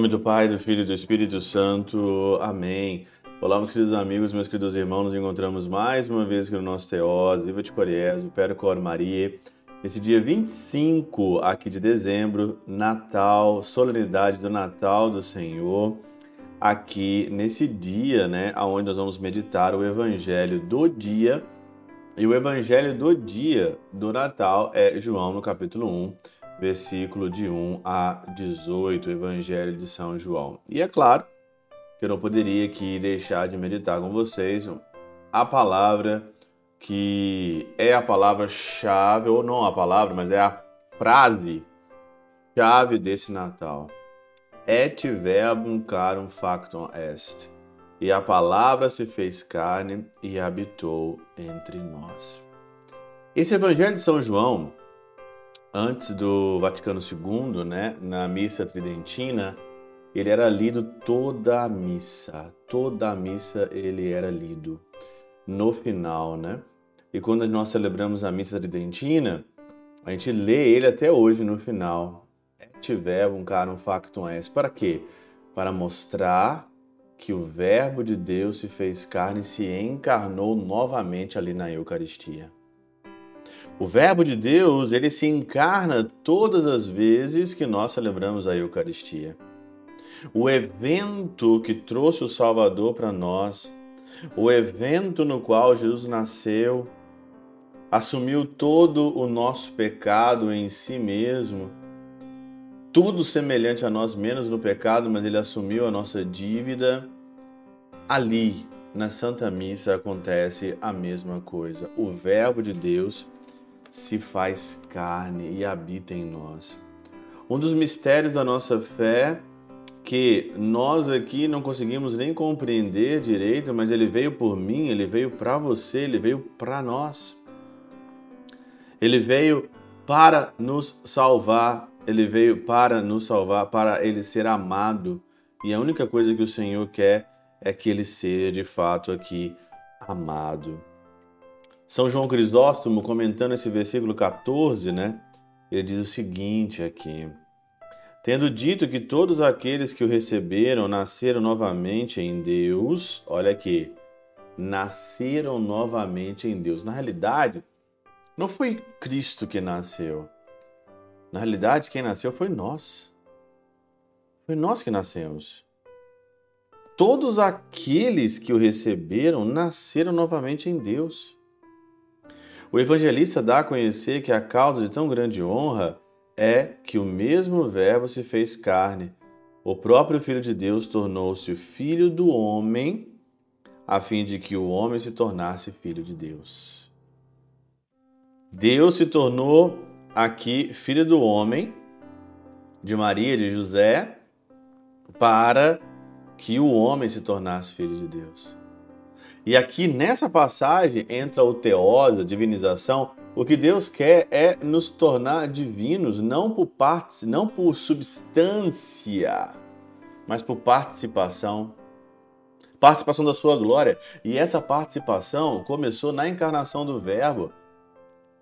nome do Pai, do Filho e do Espírito Santo. Amém. Olá, meus queridos amigos, meus queridos irmãos. Nos encontramos mais uma vez aqui no nosso Teós, Viva de Coriésio, Cor Maria. Esse dia 25 aqui de dezembro, Natal, solenidade do Natal do Senhor. Aqui nesse dia, né, onde nós vamos meditar o Evangelho do dia. E o Evangelho do dia do Natal é João no capítulo 1 versículo de 1 a 18, Evangelho de São João. E é claro que eu não poderia aqui deixar de meditar com vocês a palavra que é a palavra-chave, ou não a palavra, mas é a frase-chave desse Natal. Et verbum carum factum est. E a palavra se fez carne e habitou entre nós. Esse Evangelho de São João antes do Vaticano II, né, na missa tridentina, ele era lido toda a missa, toda a missa ele era lido no final, né? E quando nós celebramos a missa tridentina, a gente lê ele até hoje no final. Et um carum factum est. Para quê? Para mostrar que o Verbo de Deus se fez carne e se encarnou novamente ali na Eucaristia. O Verbo de Deus, ele se encarna todas as vezes que nós celebramos a Eucaristia. O evento que trouxe o Salvador para nós, o evento no qual Jesus nasceu, assumiu todo o nosso pecado em si mesmo, tudo semelhante a nós, menos no pecado, mas ele assumiu a nossa dívida. Ali, na Santa Missa, acontece a mesma coisa. O Verbo de Deus se faz carne e habita em nós. Um dos mistérios da nossa fé que nós aqui não conseguimos nem compreender direito, mas ele veio por mim, ele veio para você, ele veio para nós. Ele veio para nos salvar, ele veio para nos salvar, para ele ser amado. E a única coisa que o Senhor quer é que ele seja de fato aqui amado. São João Crisóstomo, comentando esse versículo 14, né? Ele diz o seguinte aqui: Tendo dito que todos aqueles que o receberam nasceram novamente em Deus, olha aqui, nasceram novamente em Deus. Na realidade, não foi Cristo que nasceu. Na realidade, quem nasceu foi nós. Foi nós que nascemos. Todos aqueles que o receberam nasceram novamente em Deus. O evangelista dá a conhecer que a causa de tão grande honra é que o mesmo Verbo se fez carne. O próprio Filho de Deus tornou-se filho do homem, a fim de que o homem se tornasse filho de Deus. Deus se tornou aqui filho do homem, de Maria, de José, para que o homem se tornasse filho de Deus. E aqui nessa passagem entra o teose, a divinização. O que Deus quer é nos tornar divinos, não por parte, não por substância, mas por participação. Participação da sua glória. E essa participação começou na encarnação do Verbo.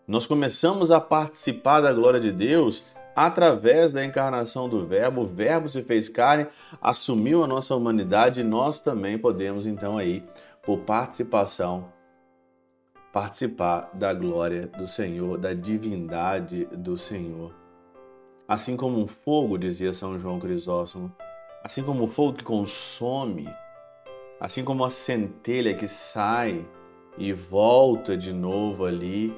Nós começamos a participar da glória de Deus através da encarnação do Verbo. O Verbo se fez carne, assumiu a nossa humanidade e nós também podemos então aí por participação, participar da glória do Senhor, da divindade do Senhor. Assim como um fogo, dizia São João Crisóstomo, assim como o fogo que consome, assim como a centelha que sai e volta de novo ali,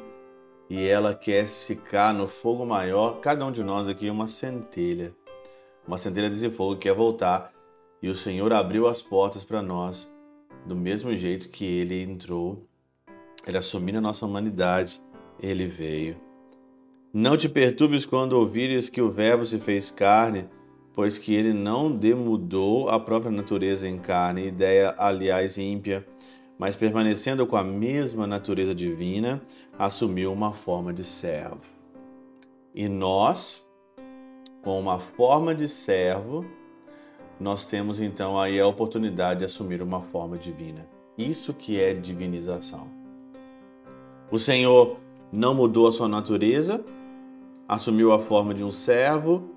e ela quer ficar no fogo maior, cada um de nós aqui é uma centelha, uma centelha desse fogo que quer voltar, e o Senhor abriu as portas para nós do mesmo jeito que ele entrou, ele assumindo a nossa humanidade, ele veio. Não te perturbes quando ouvires que o Verbo se fez carne, pois que ele não demudou a própria natureza em carne, ideia, aliás, ímpia, mas permanecendo com a mesma natureza divina, assumiu uma forma de servo. E nós, com uma forma de servo, nós temos então aí a oportunidade de assumir uma forma divina. Isso que é divinização. O Senhor não mudou a sua natureza, assumiu a forma de um servo.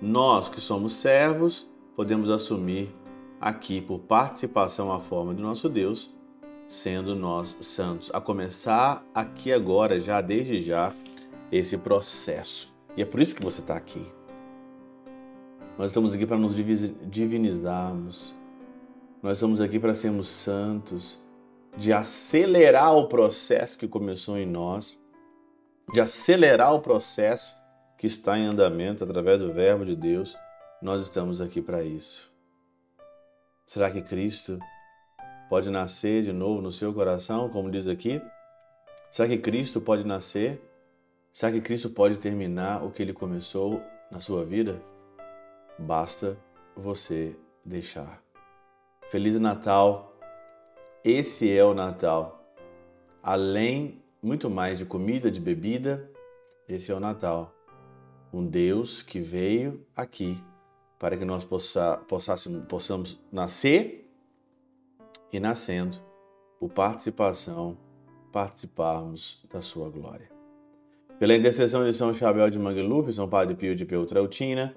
Nós que somos servos, podemos assumir aqui por participação à forma do nosso Deus, sendo nós santos. A começar aqui agora, já desde já, esse processo. E é por isso que você está aqui. Nós estamos aqui para nos divinizarmos. Nós estamos aqui para sermos santos, de acelerar o processo que começou em nós, de acelerar o processo que está em andamento através do Verbo de Deus. Nós estamos aqui para isso. Será que Cristo pode nascer de novo no seu coração, como diz aqui? Será que Cristo pode nascer? Será que Cristo pode terminar o que ele começou na sua vida? Basta você deixar. Feliz Natal! Esse é o Natal. Além, muito mais de comida, de bebida, esse é o Natal. Um Deus que veio aqui para que nós possa, possamos nascer e nascendo, por participação, participarmos da sua glória. Pela intercessão de São Chabel de Mangluf, São Padre Pio de Peutrautina,